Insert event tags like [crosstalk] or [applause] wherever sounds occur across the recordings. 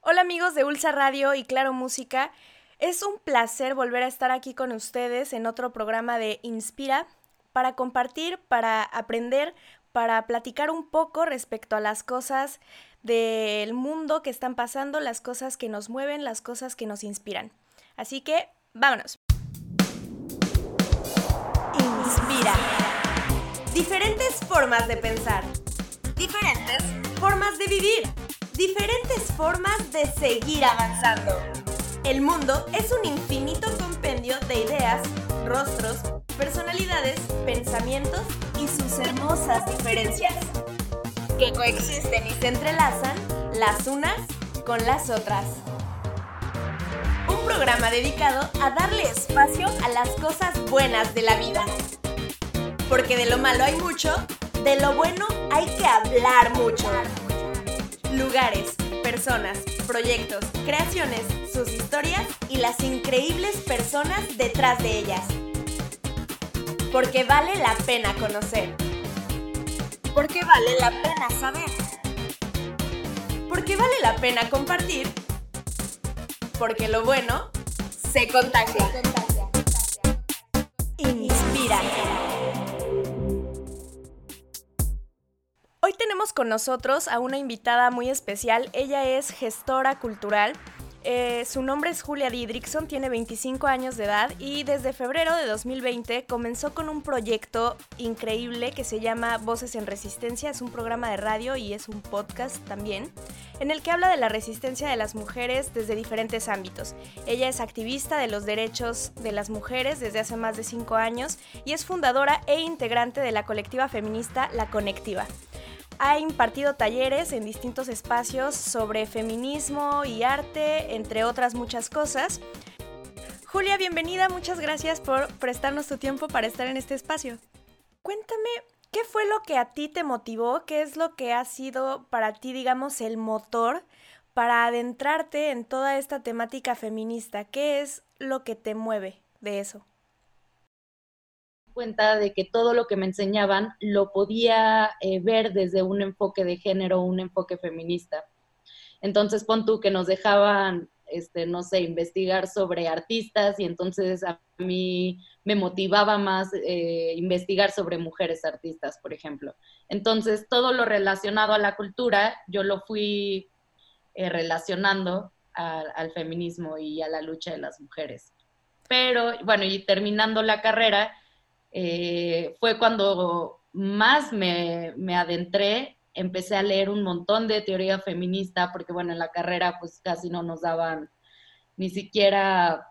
Hola amigos de Ulsa Radio y Claro Música. Es un placer volver a estar aquí con ustedes en otro programa de Inspira para compartir, para aprender, para platicar un poco respecto a las cosas del mundo que están pasando, las cosas que nos mueven, las cosas que nos inspiran. Así que, vámonos. Inspira. Diferentes formas de pensar. Diferentes formas de vivir. Diferentes formas de seguir avanzando. El mundo es un infinito compendio de ideas, rostros, personalidades, pensamientos y sus hermosas diferencias, que coexisten y se entrelazan las unas con las otras. Un programa dedicado a darle espacio a las cosas buenas de la vida. Porque de lo malo hay mucho, de lo bueno hay que hablar mucho. Lugares, personas, proyectos, creaciones, sus historias y las increíbles personas detrás de ellas porque vale la pena conocer. Porque vale la pena saber. Porque vale la pena compartir. Porque lo bueno se contagia. Inspira. Hoy tenemos con nosotros a una invitada muy especial. Ella es gestora cultural eh, su nombre es Julia Didrickson, tiene 25 años de edad y desde febrero de 2020 comenzó con un proyecto increíble que se llama Voces en Resistencia. Es un programa de radio y es un podcast también, en el que habla de la resistencia de las mujeres desde diferentes ámbitos. Ella es activista de los derechos de las mujeres desde hace más de 5 años y es fundadora e integrante de la colectiva feminista La Conectiva. Ha impartido talleres en distintos espacios sobre feminismo y arte, entre otras muchas cosas. Julia, bienvenida, muchas gracias por prestarnos tu tiempo para estar en este espacio. Cuéntame, ¿qué fue lo que a ti te motivó? ¿Qué es lo que ha sido para ti, digamos, el motor para adentrarte en toda esta temática feminista? ¿Qué es lo que te mueve de eso? Cuenta de que todo lo que me enseñaban lo podía eh, ver desde un enfoque de género, un enfoque feminista. Entonces, pon tú que nos dejaban, este, no sé, investigar sobre artistas y entonces a mí me motivaba más eh, investigar sobre mujeres artistas, por ejemplo. Entonces, todo lo relacionado a la cultura, yo lo fui eh, relacionando al feminismo y a la lucha de las mujeres. Pero, bueno, y terminando la carrera, eh, fue cuando más me, adentré, empecé a leer un montón de teoría feminista, porque bueno, en la carrera pues casi no nos daban ni siquiera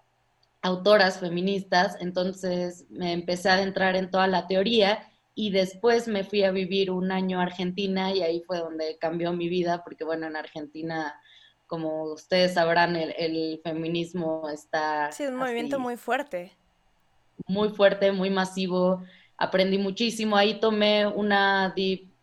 autoras feministas, entonces me empecé a adentrar en toda la teoría y después me fui a vivir un año a Argentina y ahí fue donde cambió mi vida, porque bueno, en Argentina, como ustedes sabrán, el, feminismo está... Sí, es un movimiento muy fuerte muy fuerte, muy masivo. Aprendí muchísimo. Ahí tomé una,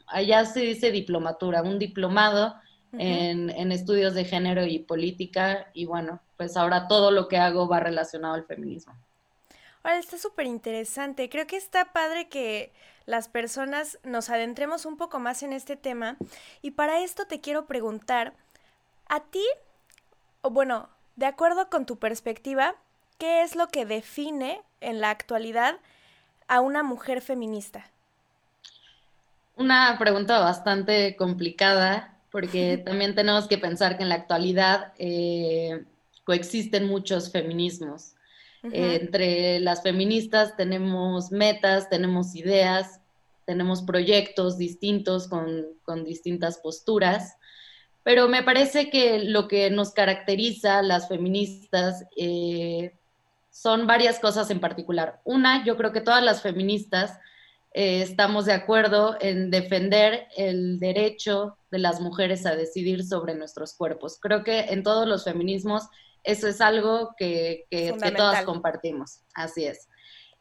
allá se dice diplomatura, un diplomado en, en, estudios de género y política. Y bueno, pues ahora todo lo que hago va relacionado al feminismo. Ahora está súper interesante. Creo que está padre que las personas nos adentremos un poco más en este tema. Y para esto te quiero preguntar, a ti, o bueno, de acuerdo con tu perspectiva, ¿qué es lo que define en la actualidad a una mujer feminista? Una pregunta bastante complicada porque [laughs] también tenemos que pensar que en la actualidad eh, coexisten muchos feminismos. entre las feministas tenemos metas, tenemos ideas, tenemos proyectos distintos con, distintas posturas, pero me parece que lo que nos caracteriza las feministas eh, son varias cosas en particular. Una, yo creo que todas las feministas eh, estamos de acuerdo en defender el derecho de las mujeres a decidir sobre nuestros cuerpos. Creo que en todos los feminismos eso es algo que, que, todas compartimos. Así es.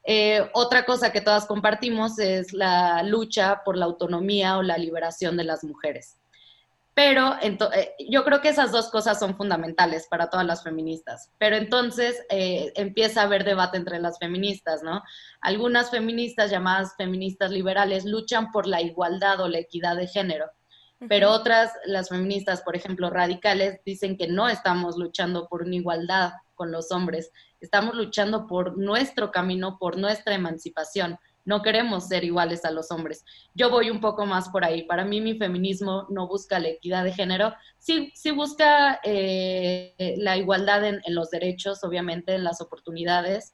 Eh, otra cosa que todas compartimos es la lucha por la autonomía o la liberación de las mujeres. Pero eh, yo creo que esas dos cosas son fundamentales para todas las feministas. Pero entonces eh, empieza a haber debate entre las feministas, ¿no? Algunas feministas llamadas feministas liberales luchan por la igualdad o la equidad de género. Pero otras, las feministas, por ejemplo, radicales, dicen que no estamos luchando por una igualdad con los hombres, estamos luchando por nuestro camino, por nuestra emancipación no queremos ser iguales a los hombres. Yo voy un poco más por ahí. Para mí mi feminismo no busca la equidad de género, sí, sí busca eh, la igualdad en, los derechos, obviamente, en las oportunidades,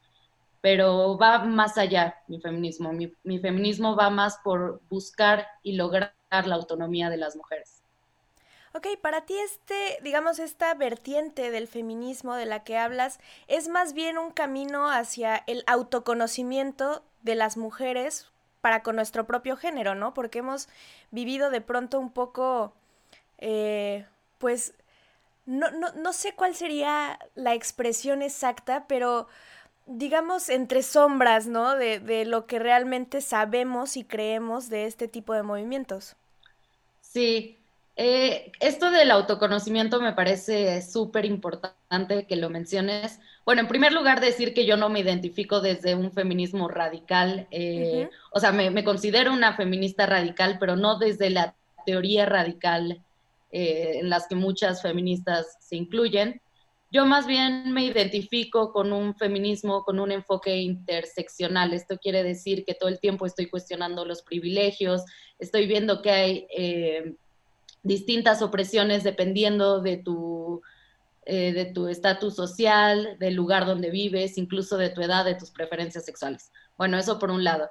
pero va más allá mi feminismo. Mi, mi feminismo va más por buscar y lograr la autonomía de las mujeres. Ok, para ti este, digamos, esta vertiente del feminismo de la que hablas es más bien un camino hacia el autoconocimiento de las mujeres para con nuestro propio género, ¿no? Porque hemos vivido de pronto un poco, eh, pues, no, no, no sé cuál sería la expresión exacta, pero digamos entre sombras, ¿no? De, de lo que realmente sabemos y creemos de este tipo de movimientos. Sí, eh, esto del autoconocimiento me parece súper importante que lo menciones. Bueno, en primer lugar, decir que yo no me identifico desde un feminismo radical, eh, o sea, me, considero una feminista radical, pero no desde la teoría radical eh, en las que muchas feministas se incluyen. Yo más bien me identifico con un feminismo, con un enfoque interseccional. Esto quiere decir que todo el tiempo estoy cuestionando los privilegios, estoy viendo que hay distintas opresiones dependiendo de tu eh, de tu estatus social, del lugar donde vives, incluso de tu edad, de tus preferencias sexuales. Bueno, eso por un lado.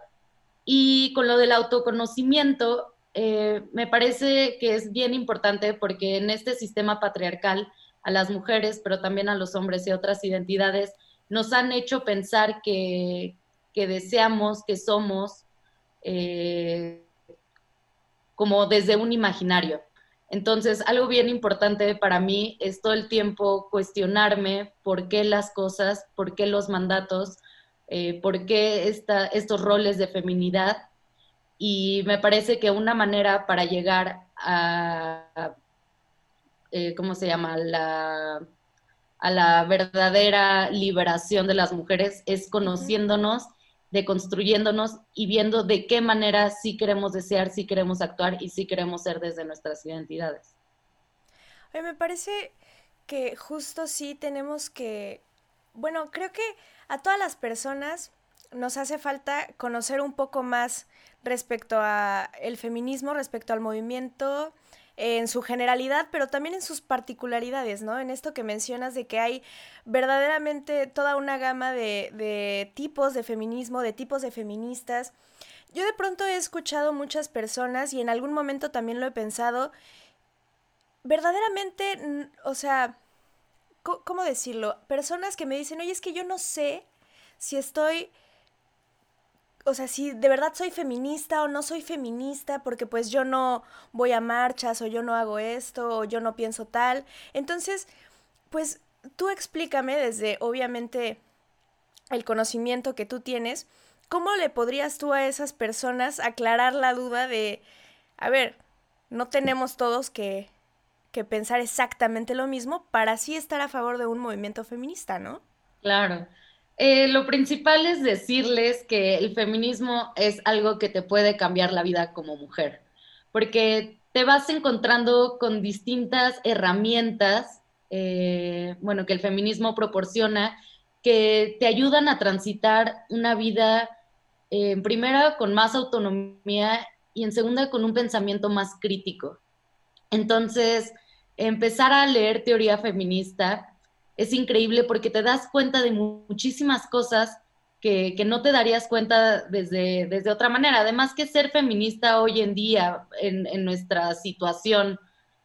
Y con lo del autoconocimiento, eh, me parece que es bien importante porque en este sistema patriarcal a las mujeres, pero también a los hombres y otras identidades, nos han hecho pensar que, que deseamos, que somos, eh, como desde un imaginario. Entonces, algo bien importante para mí es todo el tiempo cuestionarme por qué las cosas, por qué los mandatos, eh, por qué estos roles de feminidad. Y me parece que una manera para llegar a, eh, ¿cómo se llama? La, a la verdadera liberación de las mujeres es conociéndonos deconstruyéndonos y viendo de qué manera sí queremos desear, sí queremos actuar y sí queremos ser desde nuestras identidades. me parece que justo sí tenemos que, bueno, creo que a todas las personas nos hace falta conocer un poco más respecto a el feminismo, respecto al movimiento, en su generalidad, pero también en sus particularidades, ¿no? En esto que mencionas de que hay verdaderamente toda una gama de, de tipos de feminismo, de tipos de feministas. Yo de pronto he escuchado muchas personas y en algún momento también lo he pensado, verdaderamente, o sea, ¿cómo decirlo? Personas que me dicen, oye, es que yo no sé si estoy o sea, si de verdad soy feminista o no soy feminista, porque pues yo no voy a marchas o yo no hago esto o yo no pienso tal. Entonces, pues tú explícame desde, obviamente, el conocimiento que tú tienes, ¿cómo le podrías tú a esas personas aclarar la duda de, a ver, no tenemos todos que, que pensar exactamente lo mismo para así estar a favor de un movimiento feminista, ¿no? Claro. Eh, lo principal es decirles que el feminismo es algo que te puede cambiar la vida como mujer, porque te vas encontrando con distintas herramientas, eh, bueno, que el feminismo proporciona, que te ayudan a transitar una vida, eh, en primera, con más autonomía y en segunda, con un pensamiento más crítico. Entonces, empezar a leer teoría feminista es increíble porque te das cuenta de muchísimas cosas que, no te darías cuenta desde, desde otra manera. Además que ser feminista hoy en día, en, nuestra situación,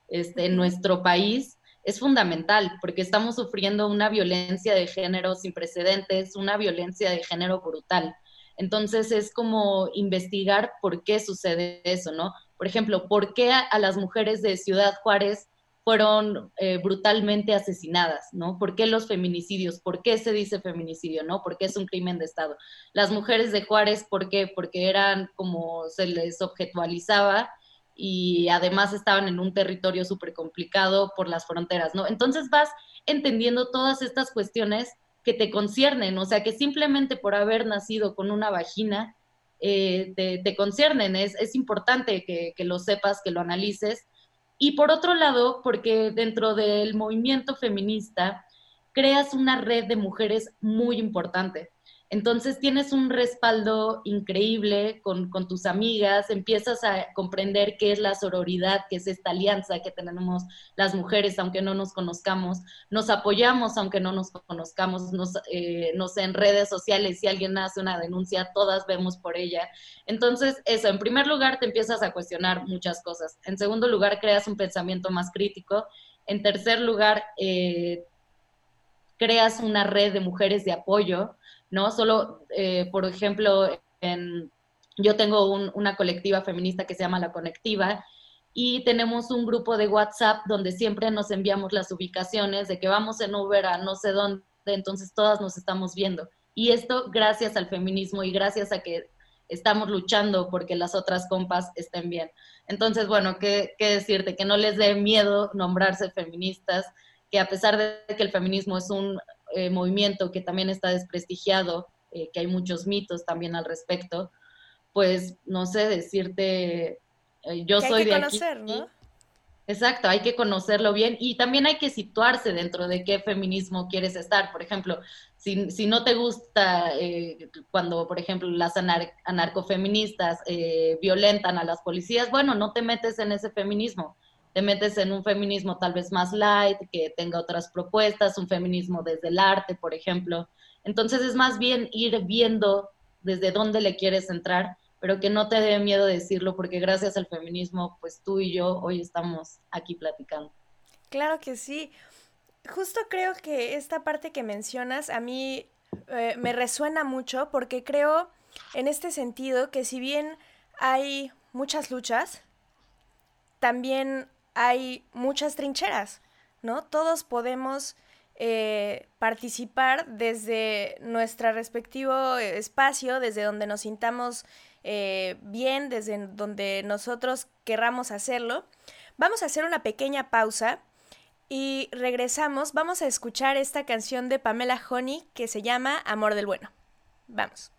este, en nuestro país, es fundamental porque estamos sufriendo una violencia de género sin precedentes, una violencia de género brutal. Entonces es como investigar por qué sucede eso, ¿no? Por ejemplo, ¿por qué a las mujeres de Ciudad Juárez fueron eh, brutalmente asesinadas, ¿no? ¿Por qué los feminicidios? ¿Por qué se dice feminicidio, no? ¿Por qué es un crimen de Estado? Las mujeres de Juárez, ¿por qué? Porque eran como se les objetualizaba y además estaban en un territorio súper complicado por las fronteras, ¿no? Entonces vas entendiendo todas estas cuestiones que te conciernen, o sea, que simplemente por haber nacido con una vagina, eh, te, conciernen, es, importante que, lo sepas, que lo analices. Y por otro lado, porque dentro del movimiento feminista creas una red de mujeres muy importante. Entonces tienes un respaldo increíble con, tus amigas, empiezas a comprender qué es la sororidad, qué es esta alianza que tenemos las mujeres, aunque no nos conozcamos, nos apoyamos aunque no nos conozcamos, nos, eh, en redes sociales, si alguien hace una denuncia, todas vemos por ella. Entonces, eso, en primer lugar, te empiezas a cuestionar muchas cosas. En segundo lugar, creas un pensamiento más crítico. En tercer lugar, eh, creas una red de mujeres de apoyo ¿no? Solo, eh, por ejemplo, yo tengo una colectiva feminista que se llama La Conectiva y tenemos un grupo de WhatsApp donde siempre nos enviamos las ubicaciones de que vamos en Uber a no sé dónde, entonces todas nos estamos viendo. Y esto gracias al feminismo y gracias a que estamos luchando porque las otras compas estén bien. Entonces, bueno, ¿qué, qué decirte? Que no les dé miedo nombrarse feministas, que a pesar de que el feminismo es un eh, movimiento que también está desprestigiado, eh, que hay muchos mitos también al respecto, pues no sé decirte, eh, yo soy de aquí. ¿no? Exacto, hay que conocerlo bien y también hay que situarse dentro de qué feminismo quieres estar. Por ejemplo, si, si no te gusta cuando, por ejemplo, las anarcofeministas violentan a las policías, bueno, no te metes en ese feminismo te metes en un feminismo tal vez más light, que tenga otras propuestas, un feminismo desde el arte, por ejemplo. Entonces es más bien ir viendo desde dónde le quieres entrar, pero que no te dé miedo decirlo, porque gracias al feminismo, pues tú y yo hoy estamos aquí platicando. Claro que sí. Justo creo que esta parte que mencionas a mí eh, me resuena mucho porque creo en este sentido que si bien hay muchas luchas, también hay muchas trincheras, ¿no? Todos podemos eh, participar desde nuestro respectivo espacio, desde donde nos sintamos eh, bien, desde donde nosotros querramos hacerlo. Vamos a hacer una pequeña pausa y regresamos. Vamos a escuchar esta canción de Pamela Honey que se llama Amor del Bueno. Vamos.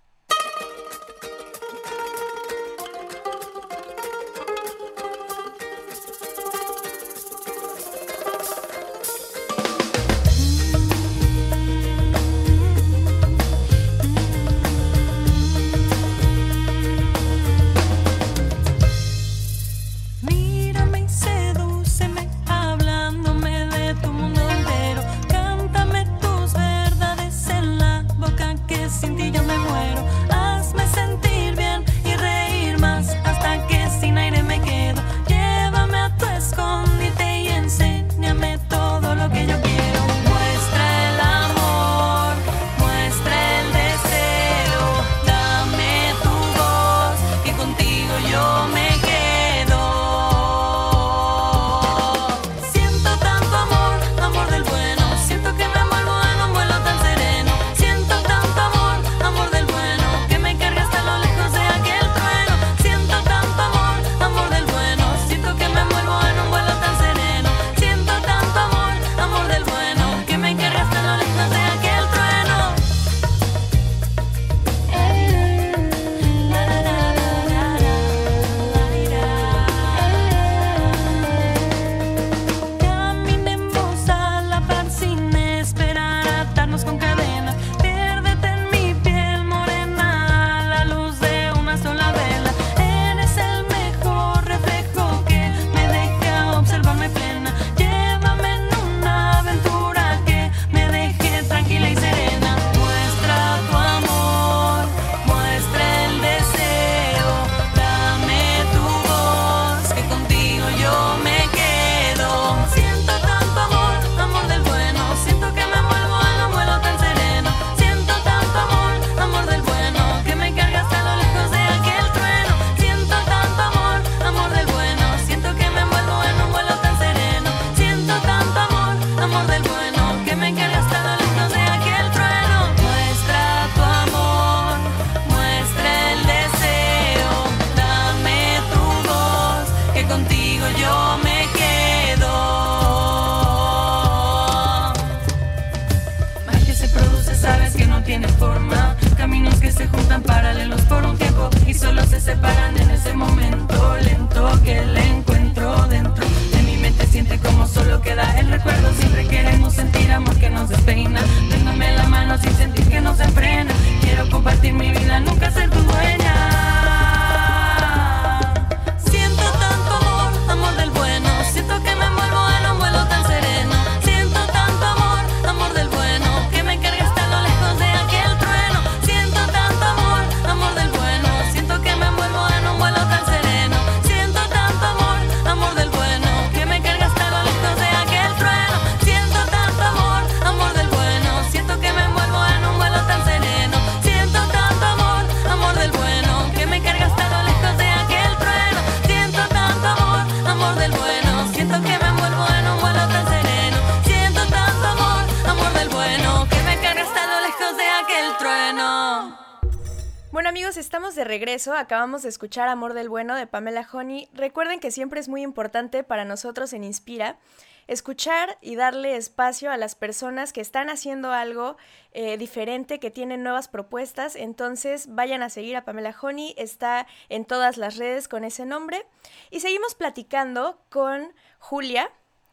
Acabamos de escuchar Amor del Bueno de Pamela Honey. Recuerden que siempre es muy importante para nosotros en Inspira escuchar y darle espacio a las personas que están haciendo algo eh, diferente, que tienen nuevas propuestas. Entonces vayan a seguir a Pamela Honey, está en todas las redes con ese nombre. Y seguimos platicando con Julia.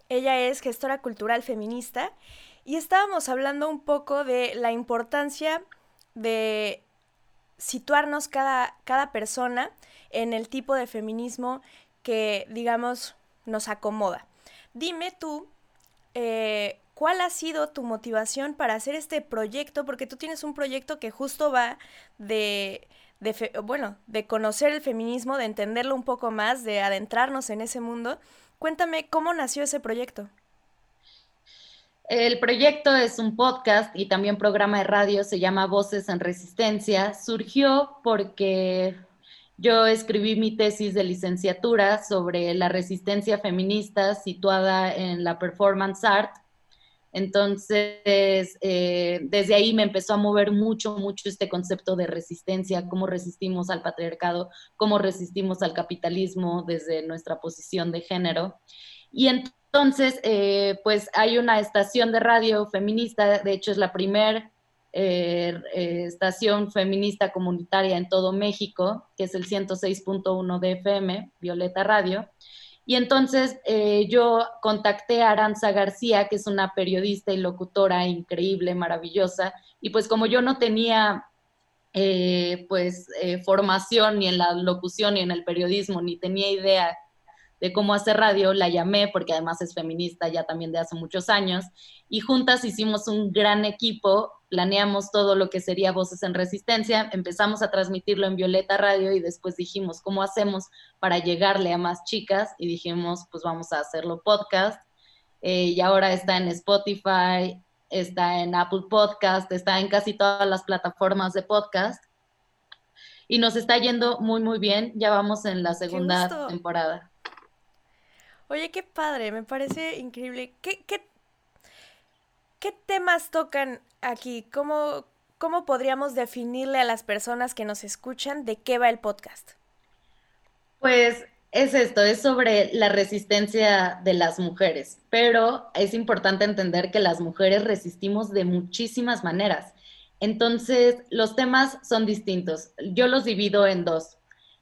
Ella es gestora cultural feminista y estábamos hablando un poco de la importancia de situarnos cada, cada persona en el tipo de feminismo que, digamos, nos acomoda. Dime tú, eh, ¿cuál ha sido tu motivación para hacer este proyecto? Porque tú tienes un proyecto que justo va de, de bueno, de conocer el feminismo, de entenderlo un poco más, de adentrarnos en ese mundo. Cuéntame cómo nació ese proyecto. El proyecto es un podcast y también programa de radio, se llama Voces en Resistencia. Surgió porque yo escribí mi tesis de licenciatura sobre la resistencia feminista situada en la performance art. Entonces, eh, desde ahí me empezó a mover mucho, mucho este concepto de resistencia, cómo resistimos al patriarcado, cómo resistimos al capitalismo desde nuestra posición de género. Y entonces, eh, pues hay una estación de radio feminista, de hecho es la primera eh, eh, estación feminista comunitaria en todo México, que es el 106.1 de FM, Violeta Radio. Y entonces yo contacté a Aranza García, que es una periodista y locutora increíble, maravillosa, y pues como yo no tenía pues formación ni en la locución ni en el periodismo, ni tenía idea de cómo hacer radio, la llamé porque además es feminista ya también de hace muchos años y juntas hicimos un gran equipo, planeamos todo lo que sería Voces en Resistencia, empezamos a transmitirlo en Violeta Radio y después dijimos, ¿cómo hacemos para llegarle a más chicas? Y dijimos, pues vamos a hacerlo podcast eh, y ahora está en Spotify, está en Apple Podcast, está en casi todas las plataformas de podcast y nos está yendo muy, muy bien. Ya vamos en la segunda temporada. Oye, qué padre, me parece increíble. ¿Qué, qué, qué temas tocan aquí? ¿Cómo, ¿Cómo podríamos definirle a las personas que nos escuchan de qué va el podcast? Pues es esto, es sobre la resistencia de las mujeres, pero es importante entender que las mujeres resistimos de muchísimas maneras. Entonces, los temas son distintos. Yo los divido en dos.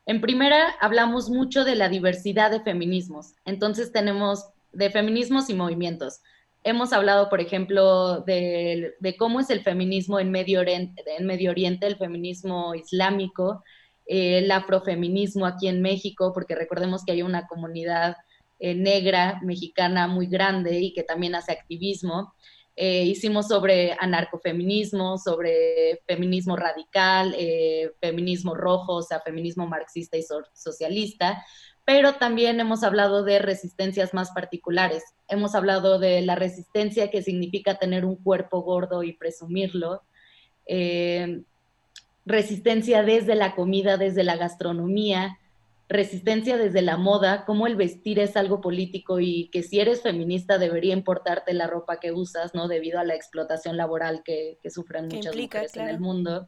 En primera, hablamos mucho de la diversidad de feminismos. Entonces tenemos de feminismos y movimientos. Hemos hablado, por ejemplo, de, cómo es el feminismo en Medio Oriente, el feminismo islámico, el afrofeminismo aquí en México, porque recordemos que hay una comunidad eh, negra mexicana muy grande y que también hace activismo. Eh, hicimos sobre anarcofeminismo, sobre feminismo radical, eh, feminismo rojo, o sea, feminismo marxista y socialista, pero también hemos hablado de resistencias más particulares. Hemos hablado de la resistencia que significa tener un cuerpo gordo y presumirlo. Eh, resistencia desde la comida, desde la gastronomía, resistencia desde la moda, cómo el vestir es algo político y que si eres feminista debería importarte la ropa que usas, ¿no? Debido a la explotación laboral que, sufren muchas mujeres en el mundo.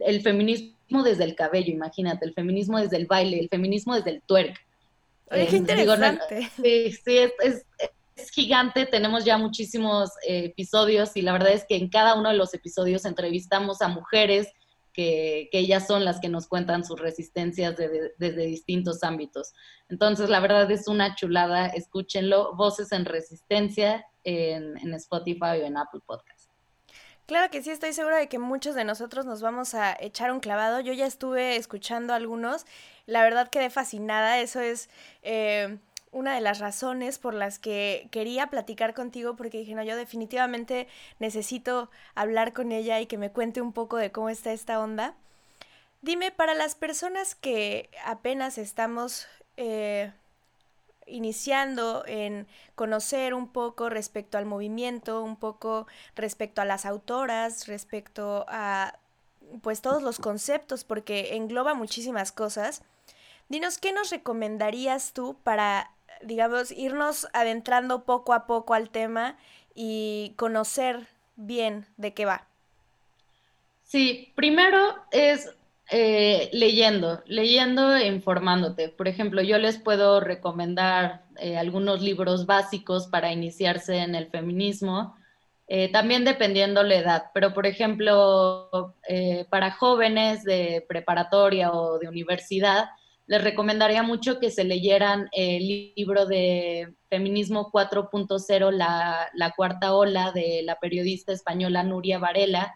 El feminismo desde el cabello, imagínate, el feminismo desde el baile, el feminismo desde el twerk. Oye, qué interesante. sí, sí, es, gigante, tenemos ya muchísimos eh, episodios y la verdad es que en cada uno de los episodios entrevistamos a mujeres que, ellas son las que nos cuentan sus resistencias desde distintos ámbitos. Entonces, la verdad es una chulada, escúchenlo, Voces en Resistencia en, Spotify o en Apple Podcast. Claro que sí, estoy segura de que muchos de nosotros nos vamos a echar un clavado. Yo ya estuve escuchando algunos, la verdad quedé fascinada, eso es... Eh, una de las razones por las que quería platicar contigo, porque dije, no, yo definitivamente necesito hablar con ella y que me cuente un poco de cómo está esta onda. Dime, para las personas que apenas estamos eh, iniciando en conocer un poco respecto al movimiento, un poco respecto a las autoras, respecto a pues todos los conceptos, porque engloba muchísimas cosas. Dinos, ¿qué nos recomendarías tú para digamos, irnos adentrando poco a poco al tema y conocer bien de qué va. Sí, primero es eh, leyendo, leyendo e informándote. Por ejemplo, yo les puedo recomendar eh, algunos libros básicos para iniciarse en el feminismo, eh, también dependiendo la edad, pero por ejemplo, para jóvenes de preparatoria o de universidad, les recomendaría mucho que se leyeran el libro de Feminismo 4.0, la, la, cuarta ola de la periodista española Nuria Varela,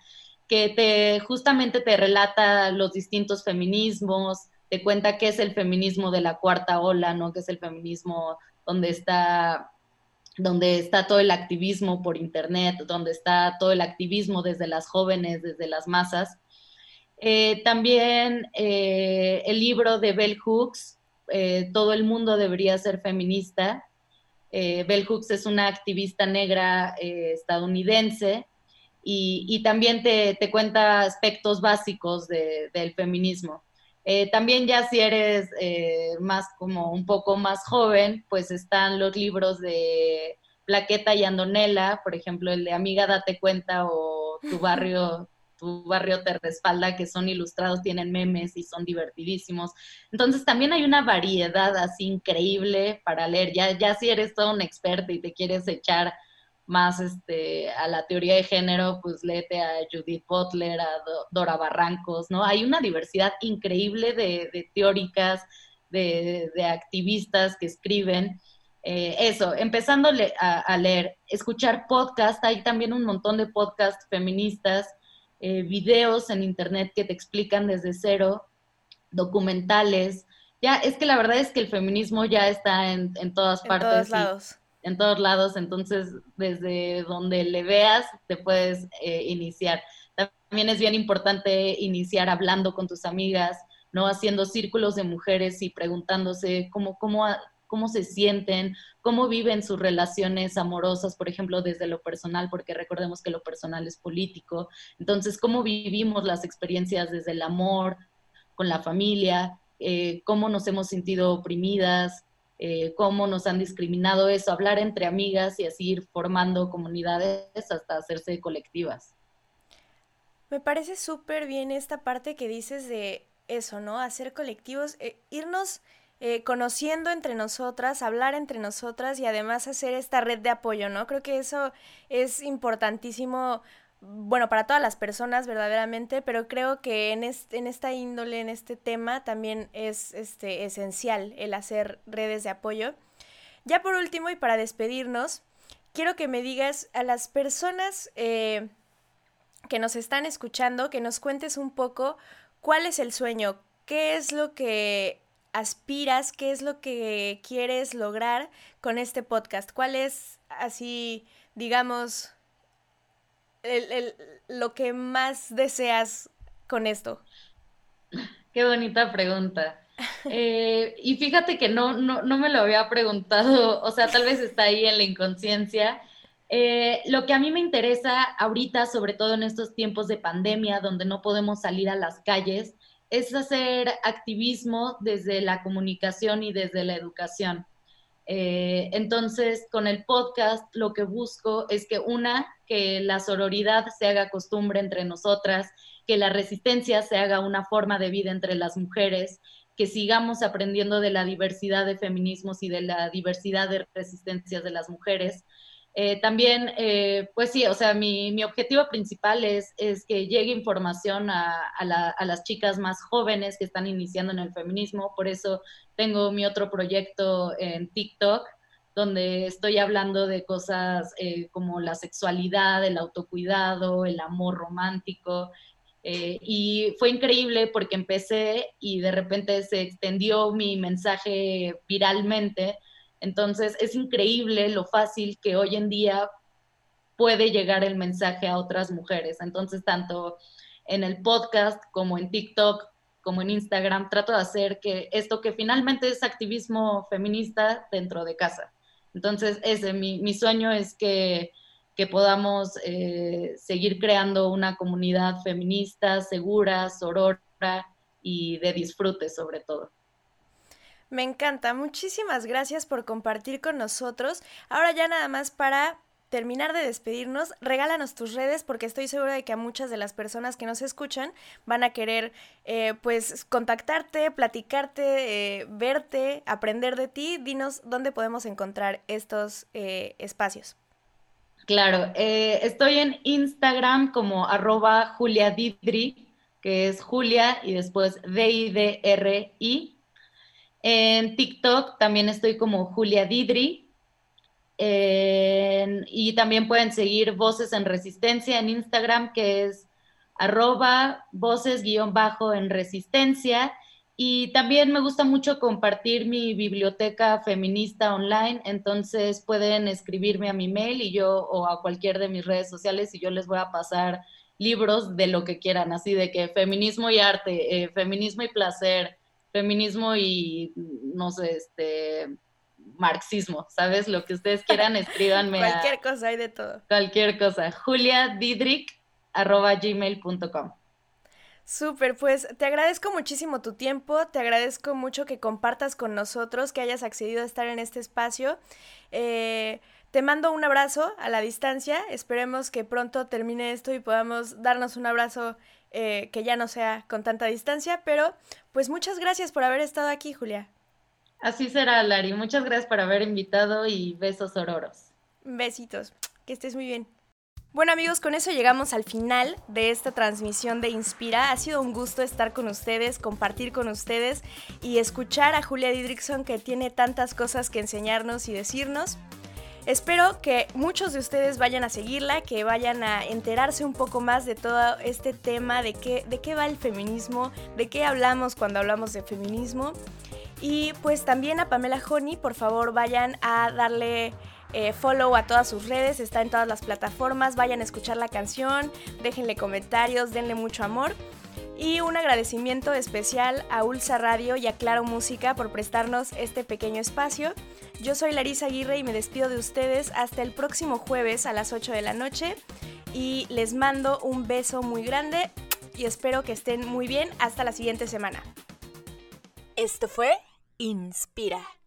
que te, justamente te relata los distintos feminismos, te cuenta qué es el feminismo de la cuarta ola, ¿no? es el feminismo donde está donde está todo el activismo por internet, donde está todo el activismo desde las jóvenes, desde las masas. Eh, también eh, el libro de Bell Hooks, eh, Todo el mundo debería ser feminista. Bell Hooks es una activista negra estadounidense y, también te, cuenta aspectos básicos del feminismo. también ya si eres más como un poco más joven, pues están los libros de Plaqueta y Andonela, por ejemplo, el de Amiga Date Cuenta o Tu Barrio tu barrio te respalda, que son ilustrados, tienen memes y son divertidísimos. Entonces también hay una variedad así increíble para leer. Ya, ya si eres todo un experto y te quieres echar más este, a la teoría de género, pues léete a Judith Butler, a Dora Barrancos, ¿no? Hay una diversidad increíble de, teóricas, de, activistas que escriben. Eh, eso, empezando a, a, leer, escuchar podcast, hay también un montón de podcasts feministas eh, videos en internet que te explican desde cero, documentales. Ya, es que la verdad es que el feminismo ya está en, todas partes. En todos lados. En todos lados, entonces desde donde le veas te puedes eh, iniciar. También es bien importante iniciar hablando con tus amigas, ¿no? Haciendo círculos de mujeres y preguntándose cómo, cómo, cómo se sienten, cómo viven sus relaciones amorosas, por ejemplo, desde lo personal, porque recordemos que lo personal es político. Entonces, cómo vivimos las experiencias desde el amor, con la familia, eh, cómo nos hemos sentido oprimidas, eh, cómo nos han discriminado eso, hablar entre amigas y así ir formando comunidades hasta hacerse colectivas. Me parece súper bien esta parte que dices de eso, ¿no? Hacer colectivos, eh, irnos eh, conociendo entre nosotras, hablar entre nosotras y además hacer esta red de apoyo, ¿no? Creo que eso es importantísimo, bueno, para todas las personas verdaderamente, pero creo que en, en esta índole, en este tema, también es este, esencial el hacer redes de apoyo. Ya por último y para despedirnos, quiero que me digas a las personas eh, que nos están escuchando, que nos cuentes un poco cuál es el sueño, qué es lo que aspiras, qué es lo que quieres lograr con este podcast, cuál es así, digamos, lo que más deseas con esto. Qué bonita pregunta. Eh, y fíjate que no, no, no, me lo había preguntado, o sea, tal vez está ahí en la inconsciencia. Eh, lo que a mí me interesa ahorita, sobre todo en estos tiempos de pandemia, donde no podemos salir a las calles, es hacer activismo desde la comunicación y desde la educación. Eh, entonces, con el podcast lo que busco es que una, que la sororidad se haga costumbre entre nosotras, que la resistencia se haga una forma de vida entre las mujeres, que sigamos aprendiendo de la diversidad de feminismos y de la diversidad de resistencias de las mujeres. Eh, también, eh, pues sí, o sea, mi, mi objetivo principal es, es, que llegue información a, a, las chicas más jóvenes que están iniciando en el feminismo. Por eso tengo mi otro proyecto en TikTok, donde estoy hablando de cosas eh, como la sexualidad, el autocuidado, el amor romántico. Y fue increíble porque empecé y de repente se extendió mi mensaje viralmente entonces es increíble lo fácil que hoy en día puede llegar el mensaje a otras mujeres. Entonces, tanto en el podcast como en TikTok, como en Instagram, trato de hacer que esto que finalmente es activismo feminista dentro de casa. Entonces, ese, mi, sueño es que, que podamos eh, seguir creando una comunidad feminista, segura, sorora y de disfrute sobre todo. Me encanta, muchísimas gracias por compartir con nosotros. Ahora ya nada más para terminar de despedirnos, regálanos tus redes porque estoy segura de que a muchas de las personas que nos escuchan van a querer eh, pues contactarte, platicarte, eh, verte, aprender de ti. Dinos dónde podemos encontrar estos eh, espacios. Claro, estoy en Instagram como arroba Julia Didri, que es Julia y después D-I-D-R-I en TikTok también estoy como Julia Didri. y también pueden seguir Voces en Resistencia en Instagram, que es arroba voces-bajo en resistencia. Y también me gusta mucho compartir mi biblioteca feminista online, entonces pueden escribirme a mi mail y yo o a cualquier de mis redes sociales y yo les voy a pasar libros de lo que quieran, así de que feminismo y arte, eh, feminismo y placer, feminismo y, no sé, este, marxismo, ¿sabes? Lo que ustedes quieran, [laughs] escríbanme. cualquier cosa, hay de todo. Cualquier cosa. juliadidrick.gmail.com Súper, pues te agradezco muchísimo tu tiempo, te agradezco mucho que compartas con nosotros, que hayas accedido a estar en este espacio. Eh, te mando un abrazo a la distancia, esperemos que pronto termine esto y podamos darnos un abrazo eh, que ya no sea con tanta distancia, pero pues muchas gracias por haber estado aquí, Julia. Así será, Lari. Muchas gracias por haber invitado y besos ororos. Besitos. Que estés muy bien. Bueno amigos, con eso llegamos al final de esta transmisión de Inspira. Ha sido un gusto estar con ustedes, compartir con ustedes y escuchar a Julia Didrickson que tiene tantas cosas que enseñarnos y decirnos. Espero que muchos de ustedes vayan a seguirla, que vayan a enterarse un poco más de todo este tema, de qué, de qué va el feminismo, de qué hablamos cuando hablamos de feminismo. Y pues también a Pamela Honey, por favor vayan a darle eh, follow a todas sus redes, está en todas las plataformas, vayan a escuchar la canción, déjenle comentarios, denle mucho amor. Y un agradecimiento especial a Ulsa Radio y a Claro Música por prestarnos este pequeño espacio. Yo soy Larisa Aguirre y me despido de ustedes hasta el próximo jueves a las 8 de la noche. Y les mando un beso muy grande y espero que estén muy bien hasta la siguiente semana. Esto fue Inspira.